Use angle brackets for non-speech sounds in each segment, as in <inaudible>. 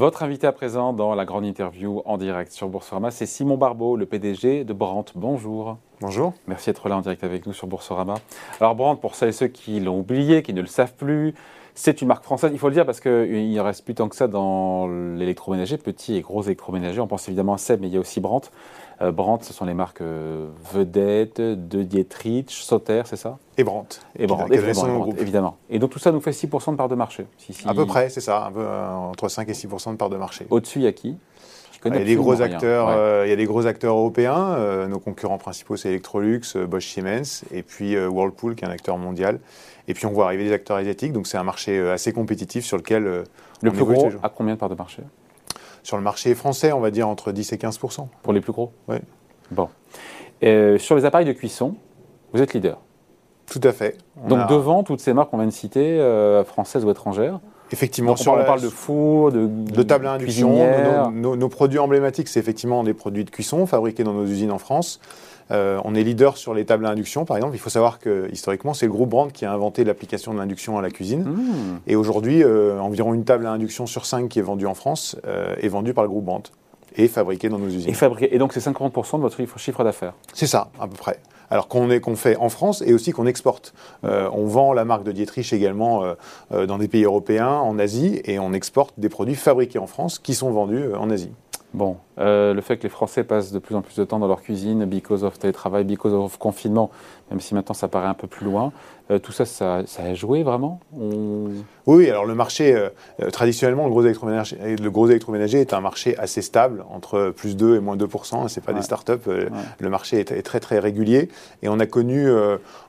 Votre invité à présent dans la grande interview en direct sur Boursorama, c'est Simon Barbeau, le PDG de Brandt. Bonjour. Bonjour. Merci d'être là en direct avec nous sur Boursorama. Alors Brandt, pour celles et ceux qui l'ont oublié, qui ne le savent plus, c'est une marque française, il faut le dire parce qu'il ne reste plus tant que ça dans l'électroménager, petit et gros électroménager. On pense évidemment à Seb, mais il y a aussi Brandt. Euh, Brandt, ce sont les marques euh, Vedette, De Dietrich, Sauter, c'est ça? Et Brandt. Et Brandt, évidemment. Et donc tout ça nous fait 6% de part de marché. À peu près, c'est ça, un peu, euh, entre 5 et 6% de part de marché. Au-dessus, il y a qui? Il y, a des gros acteurs, il y a des gros acteurs européens. nos concurrents principaux, c'est Electrolux, Bosch Siemens, et puis Whirlpool, qui est un acteur mondial. Et puis on voit arriver des acteurs asiatiques. Donc c'est un marché assez compétitif sur lequel. le plus gros, à combien de part de marché? Sur le marché français, on va dire entre 10 et 15% Pour les plus gros? Oui. Bon. Euh, sur les appareils de cuisson, vous êtes leader Tout à fait. Donc devant toutes ces marques qu'on vient de citer, euh, françaises ou étrangères Effectivement, sur on parle de four, de, de table à induction. Nos, nos, produits emblématiques, c'est effectivement des produits de cuisson fabriqués dans nos usines en France. Euh, on est leader sur les tables à induction, par exemple. Il faut savoir que historiquement, c'est le groupe Brandt qui a inventé l'application de l'induction à la cuisine. Mmh. Et aujourd'hui, euh, environ une table à induction sur cinq qui est vendue en France euh, est vendue par le groupe Brandt et fabriquée dans nos usines. Et, fabriqué, et donc c'est 50% de votre chiffre d'affaires C'est ça, à peu près. Alors qu'on fait en France et aussi qu'on exporte. on vend la marque de Dietrich également dans des pays européens, en Asie, et on exporte des produits fabriqués en France qui sont vendus en Asie. Bon, euh, le fait que les Français passent de plus en plus de temps dans leur cuisine, because of télétravail, because of confinement, même si maintenant ça paraît un peu plus loin, euh, tout ça, ça, a joué vraiment Oui, alors le marché, euh, traditionnellement, le gros, électroménager, le gros électroménager est un marché assez stable, entre plus 2 et moins 2 Ce n'est pas des start-up. Le marché est, très, très régulier. Et on a connu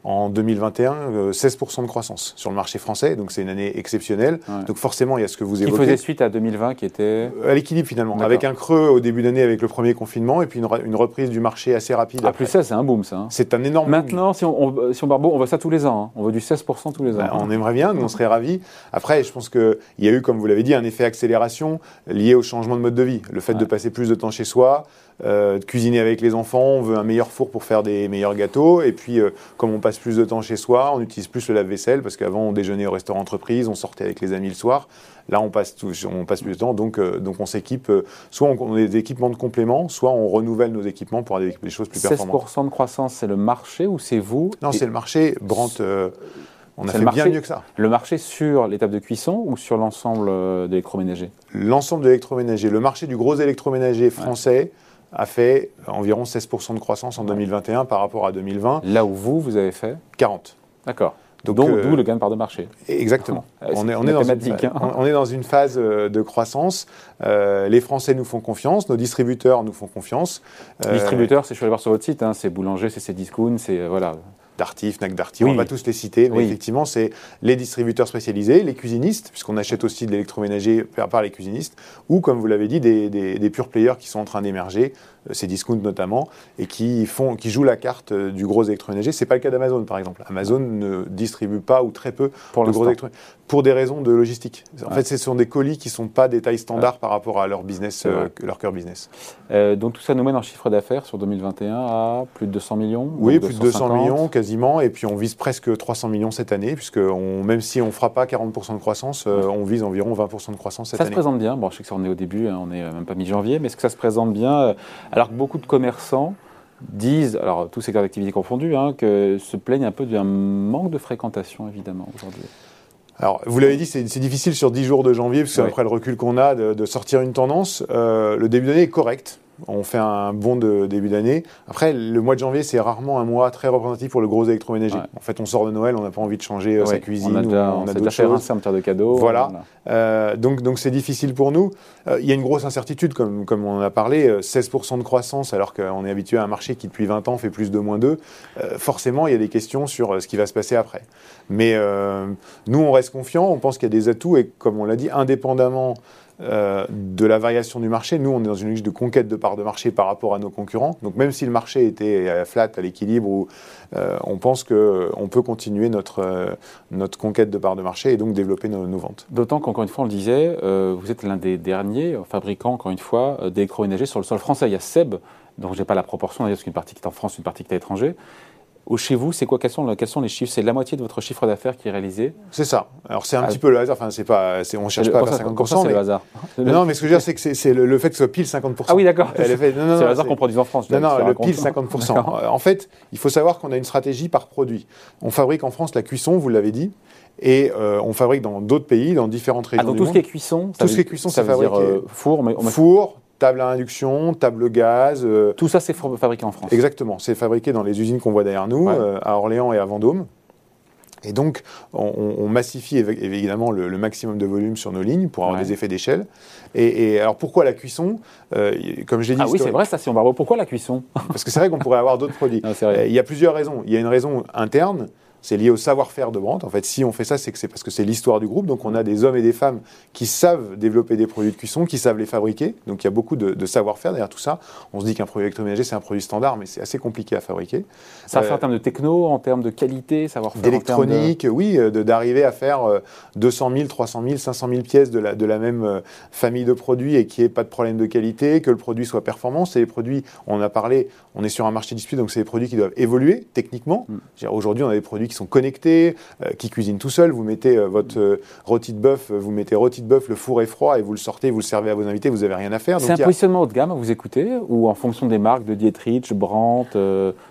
en 2021 16 de croissance sur le marché français. Donc c'est une année exceptionnelle. Donc forcément, il y a ce que vous évoquez. Qui faisait suite à 2020 qui était. À l'équilibre finalement. Avec un creux au début d'année avec le premier confinement et puis une, reprise du marché assez rapide. Ah, plus ça, c'est un boom ça. Hein. C'est un énorme Maintenant, si on, si on on voit ça tous les ans. Hein. On veut du 16% tous les ans. Ben, on aimerait bien, nous on serait ravis. Après, je pense qu'il y a eu, comme vous l'avez dit, un effet accélération lié au changement de mode de vie. Le fait de passer plus de temps chez soi, euh, de cuisiner avec les enfants, on veut un meilleur four pour faire des meilleurs gâteaux. Et puis, euh, comme on passe plus de temps chez soi, on utilise plus le lave-vaisselle parce qu'avant on déjeunait au restaurant entreprise, on sortait avec les amis le soir. Là, on passe, on passe plus de temps, donc, euh, donc on s'équipe. soit on, a des équipements de complément, soit on renouvelle nos équipements pour avoir des, choses plus performantes. 16% de croissance, c'est le marché ou c'est vous Non, c'est le marché. Brandt. On a fait bien mieux que ça. Le marché sur l'étape de cuisson ou sur l'ensemble de l'électroménager L'ensemble de l'électroménager. Le marché du gros électroménager français a fait environ 16% de croissance en 2021 par rapport à 2020. Là où vous, vous avez fait 40. D'accord. Donc, euh, d'où le gain de part de marché. Exactement. <laughs> on, est, on, est dans une, hein. on, est, dans une, phase euh, de croissance. Euh, les Français nous font confiance, nos distributeurs nous font confiance. distributeurs, c'est je suis allé voir sur votre site, hein, c'est Boulanger, c'est Cdiscount, c'est voilà. Fnac Darty, on va tous les citer, mais effectivement, c'est les distributeurs spécialisés, les cuisinistes, puisqu'on achète aussi de l'électroménager par les cuisinistes, ou, comme vous l'avez dit, des, des, des pure players qui sont en train d'émerger, euh, ces discounts notamment, et qui, font, qui jouent la carte euh, du gros électroménager. Ce n'est pas le cas d'Amazon, par exemple. Amazon ne distribue pas ou très peu pour de gros électroménagers, pour des raisons de logistique. En fait, ce sont des colis qui ne sont pas des tailles standards par rapport à leur business, euh, leur cœur business. donc tout ça nous mène en chiffre d'affaires sur 2021 à plus de 200 millions Oui, plus de 200 millions quasiment, et puis on vise presque 300 millions cette année, puisque on, même si on ne fera pas 40% de croissance, on vise environ 20% de croissance cette année. Ça se présente bien, bon, je sais que ça en est au début, hein, on n'est même pas mi-janvier, mais est-ce que ça se présente bien alors que beaucoup de commerçants disent, alors tous secteurs d'activité confondus, hein, que se plaignent un peu d'un manque de fréquentation évidemment aujourd'hui. Alors, vous l'avez dit, c'est difficile sur 10 jours de janvier, parce qu'après le recul qu'on a, de, sortir une tendance. Euh, le début d'année est correct on fait un bon de début d'année. Après, le mois de janvier, c'est rarement un mois très représentatif pour le gros électroménager. En fait, on sort de Noël, on n'a pas envie de changer euh, sa cuisine. On a, déjà, on, a d'autres choses. de cadeaux. Voilà. Euh, donc, donc c'est difficile pour nous. Euh, il y a une grosse incertitude, comme, comme on en a parlé. 16% de croissance, alors qu'on est habitué à un marché qui, depuis 20 ans, fait plus de moins 2. forcément, il y a des questions sur ce qui va se passer après. Mais nous, on reste confiants. On pense qu'il y a des atouts. Et comme on l'a dit, indépendamment de la variation du marché. Nous, on est dans une logique de conquête de de marché par rapport à nos concurrents. Donc même si le marché était flat, à l'équilibre, euh, on pense qu'on peut continuer notre, euh, notre conquête de parts de marché et donc développer nos, ventes. D'autant qu'encore une fois, on le disait, vous êtes l'un des derniers fabricants, encore une fois, d'électroménager sur le sol français. Il y a Seb, dont je n'ai pas la proportion d'ailleurs, parce qu'une partie qui est en France, une partie qui est à l'étranger. Ou chez vous, c'est quoi quels sont, quels sont les chiffres? C'est la moitié de votre chiffre d'affaires qui est réalisé? C'est ça. Alors c'est un ah. petit peu le hasard. Enfin, c'est pas, on cherche pas à faire 50%. c'est le hasard. Non, mais ce que je veux dire, c'est que c'est le, fait que ce soit pile 50%. Ah oui, d'accord. <laughs> C'est le hasard qu'on produise en France. Non, non, le pile 50%. <laughs> En fait, il faut savoir qu'on a une stratégie par produit. On fabrique en France la cuisson, vous l'avez dit. Et euh, on fabrique dans d'autres pays, dans différentes régions. Ah, donc tout ce qui est cuisson, tout ce qui est cuisson, ça, fabriqué. Euh, four, mais four, table à induction, table gaz. Euh, tout ça, c'est fabriqué en France. Exactement, c'est fabriqué dans les usines qu'on voit derrière nous, à Orléans et à Vendôme. Et donc, on, massifie évidemment le, maximum de volume sur nos lignes pour avoir des effets d'échelle. Et, alors, pourquoi la cuisson? Comme je l'ai dit. Ah oui, c'est vrai, ça, si on va Pourquoi la cuisson? Parce que c'est vrai qu'on pourrait avoir d'autres produits. <laughs> il y a plusieurs raisons. Il y a une raison interne c'est lié au savoir-faire de Brandt. En fait, si on fait ça, c'est que c'est parce que c'est l'histoire du groupe. Donc, on a des hommes et des femmes qui savent développer des produits de cuisson, qui savent les fabriquer. Donc, il y a beaucoup de, savoir-faire derrière tout ça. On se dit qu'un produit électroménager, c'est un produit standard, mais c'est assez compliqué à fabriquer. Ça fait en termes de techno, en termes de qualité, savoir-faire D'électronique, oui, euh, d'arriver à faire 200 000, 300 000, 500 000 pièces de la, de la même euh, famille de produits et qu'il n'y ait pas de problème de qualité, que le produit soit performant. C'est des produits, on a parlé, on est sur un marché disputé, donc c'est des produits qui doivent évoluer techniquement. Mm. Aujourd'hui, on a des produits qui sont connectés, euh, qui cuisine tout seul. Vous mettez euh, votre euh, rôti de bœuf, vous mettez rôti de bœuf, le four est froid et vous le sortez, vous le servez à vos invités, vous n'avez rien à faire. C'est un positionnement haut de gamme, vous écoutez, ou en fonction des marques de Dietrich, Brandt,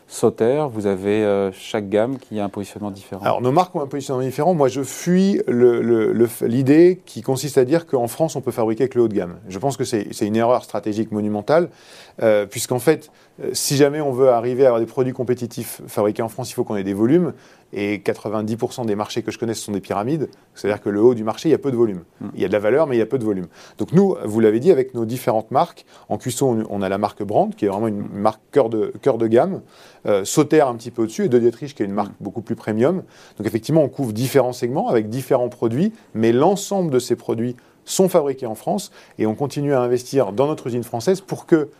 Sauter, vous avez chaque gamme qui a un positionnement différent Alors nos marques ont un positionnement différent. Moi je fuis l'idée qui consiste à dire qu'en France on peut fabriquer avec le haut de gamme. Je pense que c'est une erreur stratégique monumentale, puisqu'en fait, si jamais on veut arriver à avoir des produits compétitifs fabriqués en France, il faut qu'on ait des volumes et 90% des marchés que je connais, ce sont des pyramides. C'est-à-dire que le haut du marché, il y a peu de volume. Hmm. Il y a de la valeur, mais il y a peu de volume. Donc nous, vous l'avez dit, avec nos différentes marques, en cuisson, on a la marque Brandt, qui est vraiment une marque cœur de, cœur de gamme, euh, Sauter un petit peu au-dessus, et De Dietrich, qui est une marque hmm. beaucoup plus premium. Donc effectivement, on couvre différents segments avec différents produits, mais l'ensemble de ces produits sont fabriqués en France, et on continue à investir dans notre usine française pour que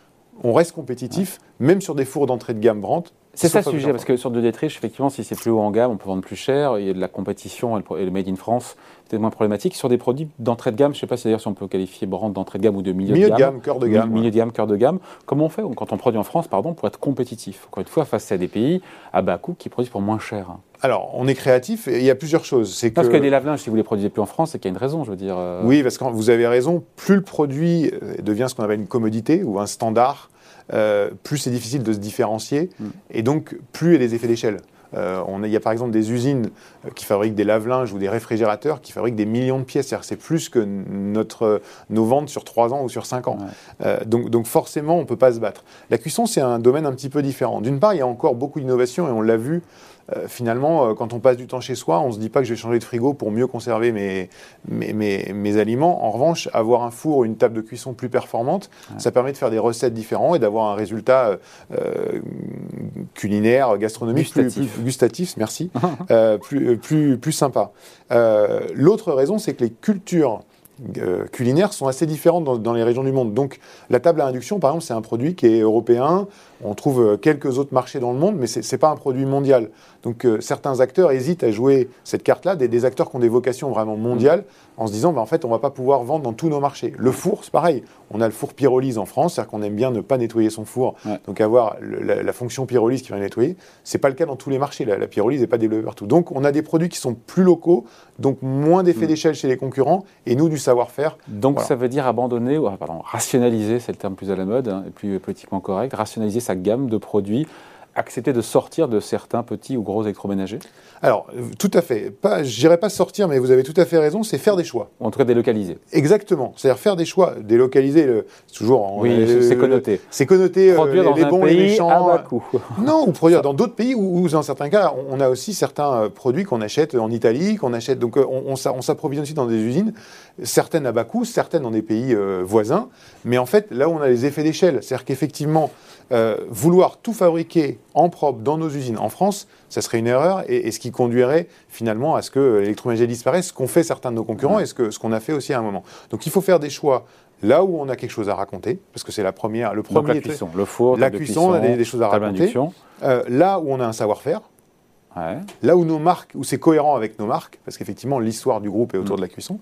on reste compétitif, même sur des fours d'entrée de gamme Brandt, c'est ça le sujet, parce que sur de Dietrich, effectivement, si c'est plus haut en gamme, on peut vendre plus cher, il y a de la compétition et le Made in France, peut-être moins problématique. Sur des produits d'entrée de gamme, je ne sais pas si d'ailleurs si on peut qualifier brand d'entrée de gamme ou de milieu, milieu de, gamme, cœur de gamme. Milieu de gamme, cœur de gamme. Comment on fait quand on produit en France, pardon, pour être compétitif? Encore une fois, face à des pays à bas coût qui produisent pour moins cher. Alors, on est créatif et il y a plusieurs choses. C'est parce que, des lave-linges, si vous les produisez plus en France, c'est qu'il y a une raison, je veux dire. Euh. Oui, parce que vous avez raison. Plus le produit euh, devient ce qu'on appelle une commodité ou un standard, euh, plus c'est difficile de se différencier mm. et donc plus il y a des effets d'échelle. Euh, on il y a par exemple des usines euh, qui fabriquent des lave-linges ou des réfrigérateurs qui fabriquent des millions de pièces. C'est plus que notre, nos ventes sur 3 ans ou sur 5 ans. donc, donc, forcément, on ne peut pas se battre. La cuisson, c'est un domaine un petit peu différent. D'une part, il y a encore beaucoup d'innovation et on l'a vu euh, finalement, euh, quand on passe du temps chez soi, on ne se dit pas que je vais changer de frigo pour mieux conserver mes, mes, aliments. En revanche, avoir un four ou une table de cuisson plus performante, ça permet de faire des recettes différentes et d'avoir un résultat euh, culinaire, gastronomique gustatif. Plus, gustatif, merci, <laughs> plus, plus, plus sympa. L'autre raison, c'est que les cultures culinaires sont assez différentes dans, dans, les régions du monde. Donc la table à induction, par exemple, c'est un produit qui est européen, on trouve euh, quelques autres marchés dans le monde, mais ce n'est pas un produit mondial. Donc euh, certains acteurs hésitent à jouer cette carte-là, des, acteurs qui ont des vocations vraiment mondiales, en se disant, bah, en fait, on ne va pas pouvoir vendre dans tous nos marchés. Le four, c'est pareil. On a le four pyrolyse en France, c'est-à-dire qu'on aime bien ne pas nettoyer son four, donc avoir la, fonction pyrolyse qui va nettoyer. Ce n'est pas le cas dans tous les marchés. La, pyrolyse n'est pas développée partout. Donc on a des produits qui sont plus locaux, donc moins d'effet mm. d'échelle chez les concurrents, et nous du savoir-faire. Donc ça veut dire abandonner, ou, pardon, rationaliser, c'est le terme plus à la mode, hein, et plus politiquement correct, rationaliser sa gamme de produits accepter de sortir de certains petits ou gros électroménagers Alors, tout à fait. Pas, je dirais pas sortir, mais vous avez tout à fait raison, c'est faire des choix. En tout cas, délocaliser. Exactement. C'est-à-dire faire des choix. Délocaliser, c'est toujours... Oui, c'est connoté. C'est connoté, euh, produire dans les bons, les méchants. À bas <laughs> Non, ou produire dans d'autres pays où, dans certains cas, on a aussi certains euh, produits qu'on achète en Italie, qu'on achète... Donc, euh, on, on s'approvisionne aussi dans des usines, certaines à bas coût, certaines dans des pays voisins. Mais en fait, là où on a les effets d'échelle, c'est-à-dire qu'effectivement, euh, vouloir tout fabriquer en propre dans nos usines en France, ça serait une erreur et, ce qui conduirait finalement à ce que l'électroménager disparaisse, ce qu'ont fait certains de nos concurrents et ce qu'on ce a fait aussi à un moment. Donc il faut faire des choix là où on a quelque chose à raconter, parce que c'est la première, le premier. la cuisson, le four, la cuisson, on a des, choses à raconter. Euh, là où on a un savoir-faire, là où nos marques, où c'est cohérent avec nos marques, parce qu'effectivement l'histoire du groupe est autour mm. de la cuisson.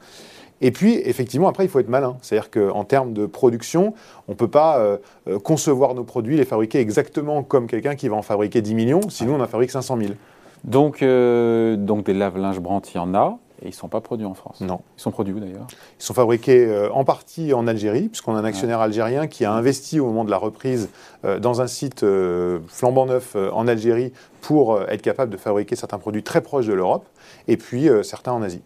Et puis, effectivement, après, il faut être malin. C'est-à-dire qu'en termes de production, on ne peut pas euh, euh, concevoir nos produits, les fabriquer exactement comme quelqu'un qui va en fabriquer 10 millions, sinon on en fabrique 500 000. Donc, euh, donc des lave-linges Brandt, il y en a, et ils ne sont pas produits en France. Non. Ils sont produits où d'ailleurs? Ils sont fabriqués en partie en Algérie, puisqu'on a un actionnaire algérien qui a investi au moment de la reprise dans un site flambant neuf en Algérie pour être capable de fabriquer certains produits très proches de l'Europe, et puis certains en Asie.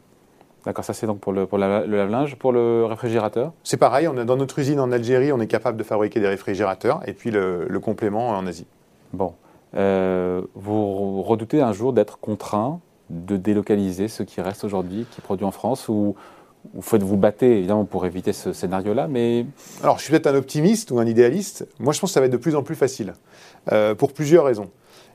D'accord, ça c'est donc pour le, pour le lave-linge. Pour le réfrigérateur? C'est pareil, on a, dans notre usine en Algérie, on est capable de fabriquer des réfrigérateurs et puis le, complément en Asie. Bon. Euh, vous redoutez un jour d'être contraint de délocaliser ce qui reste aujourd'hui, qui est produit en France, ou vous faites vous battre évidemment pour éviter ce scénario-là, mais... Alors je suis peut-être un optimiste ou un idéaliste. Moi je pense que ça va être de plus en plus facile, euh, pour plusieurs raisons.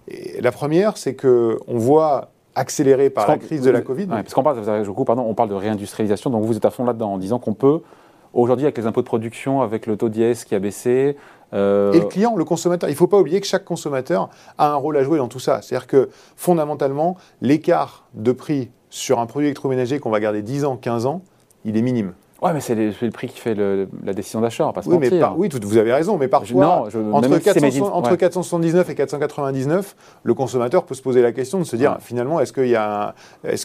Et la première, c'est qu'on voit accéléré par la crise de la Covid. parce qu'on parle, je coupe, pardon, on parle de réindustrialisation, donc vous êtes à fond là-dedans en disant qu'on peut, aujourd'hui, avec les impôts de production, avec le taux d'IS qui a baissé. Euh, Et le client, le consommateur, il ne faut pas oublier que chaque consommateur a un rôle à jouer dans tout ça. C'est-à-dire que fondamentalement, l'écart de prix sur un produit électroménager qu'on va garder 10 ans, 15 ans, il est minime. Ouais, mais c'est le, prix qui fait la décision d'achat, pas oui, mais oui, vous avez raison, mais parfois, entre, 479 et 499, le consommateur peut se poser la question de se dire, finalement, est-ce, y a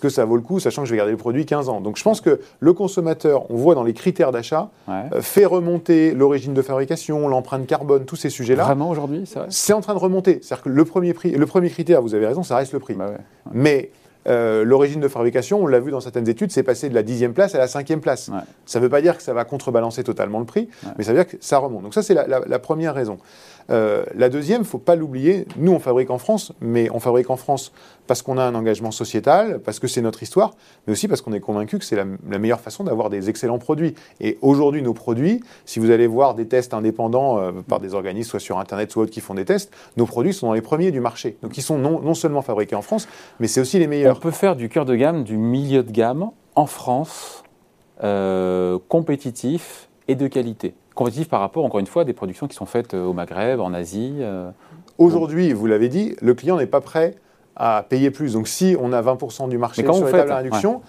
que ça vaut le coup, sachant que je vais garder le produit 15 ans? Donc je pense que le consommateur, on voit dans les critères d'achat, euh, fait remonter l'origine de fabrication, l'empreinte carbone, tous ces sujets-là. Vraiment aujourd'hui, c'est C'est en train de remonter. C'est-à-dire que le premier, prix, le premier critère, vous avez raison, ça reste le prix. Bah mais euh, l'origine de fabrication, on l'a vu dans certaines études, c'est passé de la dixième place à la cinquième place. Ça ne veut pas dire que ça va contrebalancer totalement le prix, mais ça veut dire que ça remonte. Donc ça, c'est la, première raison. Euh, la deuxième, il ne faut pas l'oublier, nous on fabrique en France, mais on fabrique en France parce qu'on a un engagement sociétal, parce que c'est notre histoire, mais aussi parce qu'on est convaincu que c'est la, meilleure façon d'avoir des excellents produits. Et aujourd'hui, nos produits, si vous allez voir des tests indépendants euh, par des organismes, soit sur Internet, soit autres qui font des tests, nos produits sont dans les premiers du marché. Donc ils sont non, non seulement fabriqués en France, mais c'est aussi les meilleurs. On peut faire du cœur de gamme, du milieu de gamme en France, euh, compétitif et de qualité compétitif par rapport, encore une fois, à des productions qui sont faites euh, au Maghreb, en Asie euh, Aujourd'hui, vous l'avez dit, le client n'est pas prêt à payer plus. Donc si on a 20% du marché sur les tables à réduction,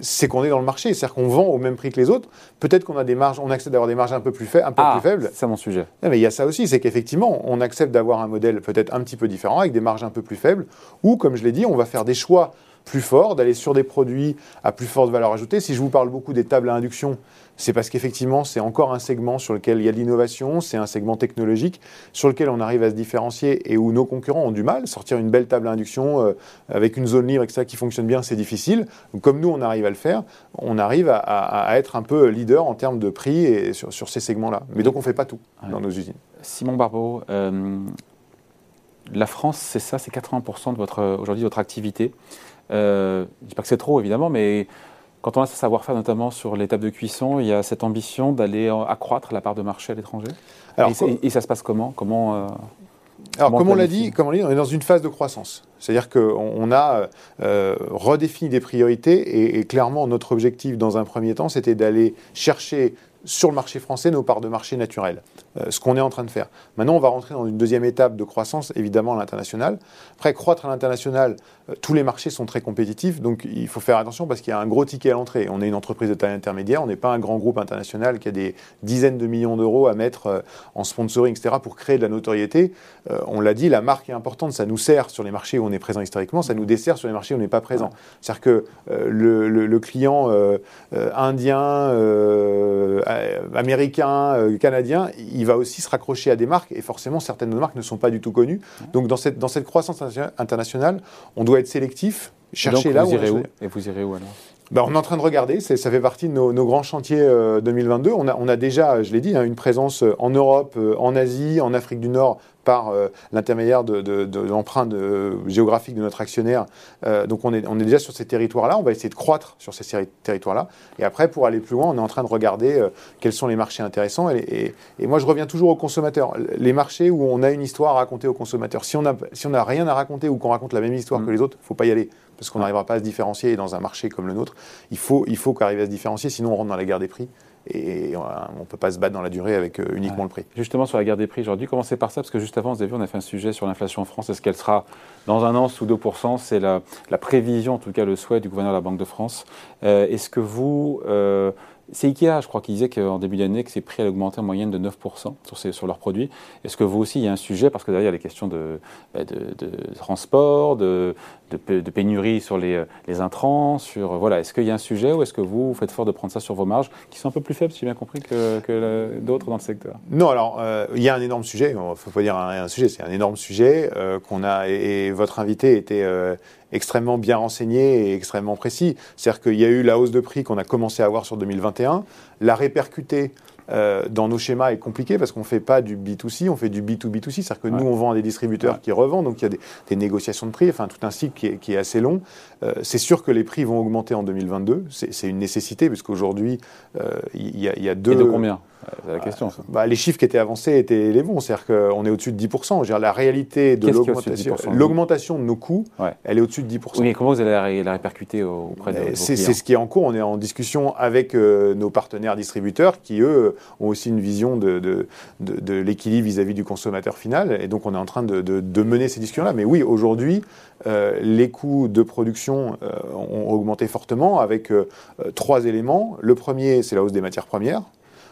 c'est qu'on est dans le marché. C'est-à-dire qu'on vend au même prix que les autres. Peut-être qu'on a des marges, on accepte d'avoir des marges un peu plus, un peu ah, plus faibles. C'est mon sujet. mais il y a ça aussi, c'est qu'effectivement, on accepte d'avoir un modèle peut-être un petit peu différent, avec des marges un peu plus faibles, ou comme je l'ai dit, on va faire des choix plus forts, d'aller sur des produits à plus forte valeur ajoutée. Si je vous parle beaucoup des tables à induction, c'est parce qu'effectivement, c'est encore un segment sur lequel il y a de l'innovation, c'est un segment technologique sur lequel on arrive à se différencier et où nos concurrents ont du mal. Sortir une belle table à induction euh, avec une zone libre, etc., qui fonctionne bien, c'est difficile. comme nous, on arrive à le faire, on arrive à, être un peu leader en termes de prix et sur, ces segments-là. Mais donc, on ne fait pas tout dans nos usines. Simon Barbeau, euh, la France, c'est ça, c'est 80% de votre, aujourd'hui, votre activité. Euh, je ne dis pas que c'est trop, évidemment, mais quand on a ce savoir-faire, notamment sur l'étape de cuisson, il y a cette ambition d'aller accroître la part de marché à l'étranger? Et, ça se passe comment? Comment euh, alors, comme on l'a dit, comme on, dit, on est dans une phase de croissance. C'est-à-dire qu'on a euh, redéfini des priorités et, et, clairement, notre objectif dans un premier temps, c'était d'aller chercher sur le marché français nos parts de marché naturelles, euh, ce qu'on est en train de faire. Maintenant, on va rentrer dans une deuxième étape de croissance, évidemment, à l'international. Après, croître à l'international, euh, tous les marchés sont très compétitifs, donc il faut faire attention parce qu'il y a un gros ticket à l'entrée. On est une entreprise de taille intermédiaire, on n'est pas un grand groupe international qui a des dizaines de millions d'euros à mettre euh, en sponsoring, etc., pour créer de la notoriété. on l'a dit, la marque est importante, ça nous sert sur les marchés où on est présent historiquement, ça nous dessert sur les marchés où on n'est pas présent. C'est-à-dire que le, le, client indien, euh, américain, euh, canadien, il va aussi se raccrocher à des marques et forcément certaines de nos marques ne sont pas du tout connues. Donc dans cette, dans cette croissance internationale, on doit être sélectif, chercher là vous où irez où Et vous irez où alors? Ben, on est en train de regarder, ça fait partie de nos, grands chantiers 2022. Euh, on a, on a, déjà, je l'ai dit, hein, une présence en Europe, en Asie, en Afrique du Nord, par euh, l'intermédiaire de, l'empreinte géographique de notre actionnaire. Euh, donc on est, on est déjà sur ces territoires-là, on va essayer de croître sur ces territoires-là. Et après, pour aller plus loin, on est en train de regarder euh, quels sont les marchés intéressants. Et, moi, je reviens toujours aux consommateurs. Les marchés où on a une histoire à raconter aux consommateurs. Si on n'a si rien à raconter ou qu'on raconte la même histoire que mm. les autres, il ne faut pas y aller parce qu'on n'arrivera pas à se différencier. Et dans un marché comme le nôtre, il faut, il faut qu'on arrive à se différencier, sinon on rentre dans la guerre des prix. Et on ne peut pas se battre dans la durée avec uniquement le prix. Justement, sur la guerre des prix aujourd'hui, commencez par ça, parce que juste avant, vous avez vu, on a fait un sujet sur l'inflation en France. Est-ce qu'elle sera dans un an sous 2% C'est la, prévision, en tout cas le souhait du gouverneur de la Banque de France. Est-ce que vous... C'est Ikea, je crois, qui disait qu'en début d'année, que ses prix allaient augmenter en moyenne de 9% sur, sur leurs produits. Est-ce que vous aussi, il y a un sujet, parce que derrière, il y a les questions de, bah, de, transport, de, de, pénurie sur les, les intrants, sur, voilà. Est-ce qu'il y a un sujet ou est-ce que vous, faites fort de prendre ça sur vos marges, qui sont un peu plus faibles, si j'ai bien compris, que, d'autres dans le secteur? Non, alors, euh, il y a un énorme sujet, il faut pas dire un, sujet, c'est un énorme sujet euh, qu'on a, et, votre invité était... Euh, extrêmement bien renseigné et extrêmement précis. C'est-à-dire qu'il y a eu la hausse de prix qu'on a commencé à avoir sur 2021, la répercuter euh, dans nos schémas est compliqué parce qu'on ne fait pas du B2C, on fait du B2B2C. C'est-à-dire que nous, on vend à des distributeurs qui revendent, donc il y a des, négociations de prix, enfin tout un cycle qui est, assez long. Euh, c'est sûr que les prix vont augmenter en 2022, c'est une nécessité, puisqu'aujourd'hui, euh, il y, y, a deux... Et de combien? C'est la question. Bah, les chiffres qui étaient avancés étaient les bons, c'est-à-dire qu'on est au-dessus de 10%. Je dire, la réalité de l'augmentation, l'augmentation de nos coûts, elle est au-dessus de 10%. Oui, mais comment vous allez la, répercuter auprès de vos C'est ce qui est en cours. On est en discussion avec euh, nos partenaires distributeurs qui, eux, ont aussi une vision de, de, de, l'équilibre vis-à-vis du consommateur final. Et donc, on est en train de, mener ces discussions-là. Mais oui, aujourd'hui, euh, les coûts de production euh, ont augmenté fortement avec trois éléments. Le premier, c'est la hausse des matières premières.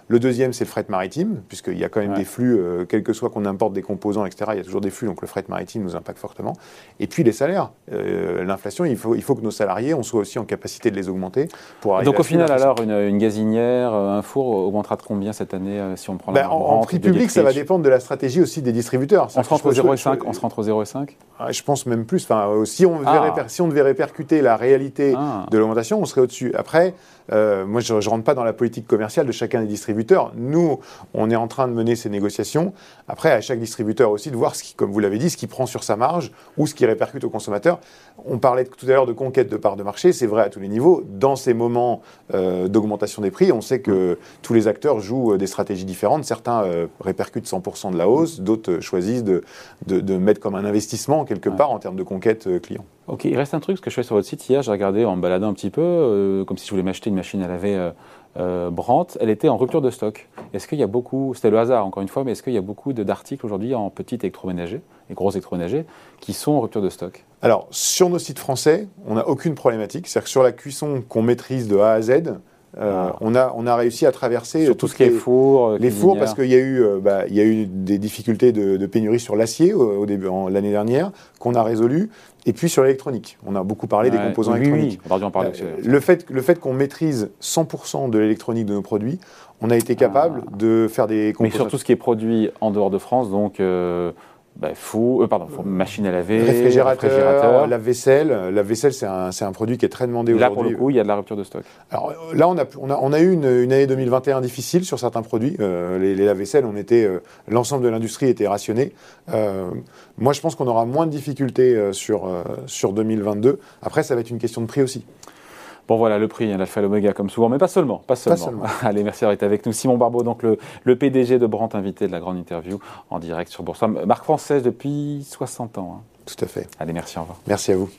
Le deuxième, c'est le fret maritime, puisqu'il y a quand même des flux, euh, quel que soit qu'on importe des composants, etc., il y a toujours des flux, donc le fret maritime nous impacte fortement. Et puis les salaires. Euh, l'inflation, il faut, il faut que nos salariés, on soit aussi en capacité de les augmenter pour Donc au final, alors, une, gazinière, un four augmentera de combien cette année euh, si on prend ben, En, prix public, ça va dépendre de la stratégie aussi des distributeurs. On se rentre 0,5 On se rentre 0,5 Je pense même plus. Enfin, si, on ah. si on devait répercuter la réalité ah. de l'augmentation, on serait au-dessus. Après, euh, moi, je ne rentre pas dans la politique commerciale de chacun des distributeurs. Nous, on est en train de mener ces négociations. Après, à chaque distributeur aussi de voir, ce qui, comme vous l'avez dit, ce qu'il prend sur sa marge ou ce qui répercute au consommateur. On parlait tout à l'heure de conquête de parts de marché, c'est vrai à tous les niveaux. Dans ces moments euh, d'augmentation des prix, on sait que tous les acteurs jouent euh, des stratégies différentes. Certains répercutent 100% de la hausse, d'autres choisissent de, de, mettre comme un investissement quelque part en termes de conquête client. Ok, il reste un truc, ce que je fais sur votre site hier, j'ai regardé en me baladant un petit peu, euh, comme si je voulais m'acheter une machine à laver euh, euh, Brandt, elle était en rupture de stock. Est-ce qu'il y a beaucoup, c'était le hasard encore une fois, mais est-ce qu'il y a beaucoup d'articles aujourd'hui en petit électroménager et gros électroménager qui sont en rupture de stock? Alors, sur nos sites français, on n'a aucune problématique. C'est-à-dire que sur la cuisson qu'on maîtrise de A à Z, euh, on, a, on a réussi à traverser tout, ce qui est four, euh, les fours parce qu'il y a eu euh, bah, y a eu des difficultés de, pénurie sur l'acier au, début l'année dernière qu'on a résolu. Et puis sur l'électronique. On a beaucoup parlé des composants électroniques. Le fait le fait qu'on maîtrise 100% de l'électronique de nos produits on a été capable ah. de faire des composants mais sur tout ce qui est produit en dehors de France donc bah, fou, euh, pardon, machine à laver, réfrigérateur, la vaisselle. La vaisselle, c'est un, un, produit qui est très demandé aujourd'hui. Là, pour le coup, il y a de la rupture de stock. Alors euh, là, on a, on a, on a eu une, une, année 2021 difficile sur certains produits. Euh, les, les lave-vaisselle, on était, l'ensemble de l'industrie était rationné. moi, je pense qu'on aura moins de difficultés sur, sur 2022. Après, ça va être une question de prix aussi. Bon voilà, le prix, hein, l'alpha et l'oméga comme souvent, mais pas seulement. Pas seulement. <laughs> Allez, merci d'avoir été avec nous. Simon Barbeau, donc le, PDG de Brandt, invité de la grande interview en direct sur Boursa. Marque française depuis 60 ans. Hein. Tout à fait. Allez, merci, au revoir. Merci à vous.